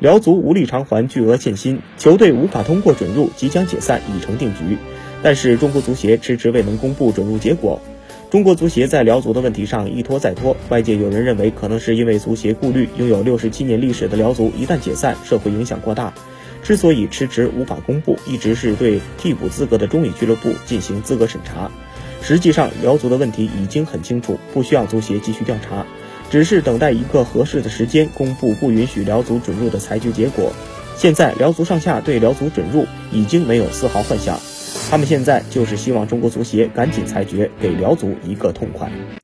辽足无力偿还巨额欠薪，球队无法通过准入，即将解散已成定局。但是中国足协迟迟未能公布准入结果。中国足协在辽足的问题上一拖再拖，外界有人认为可能是因为足协顾虑拥有六十七年历史的辽足一旦解散，社会影响过大。之所以迟迟无法公布，一直是对替补资格的中乙俱乐部进行资格审查。实际上，辽足的问题已经很清楚，不需要足协继续调查。只是等待一个合适的时间公布不允许辽足准入的裁决结果。现在辽足上下对辽足准入已经没有丝毫幻想，他们现在就是希望中国足协赶紧裁决，给辽足一个痛快。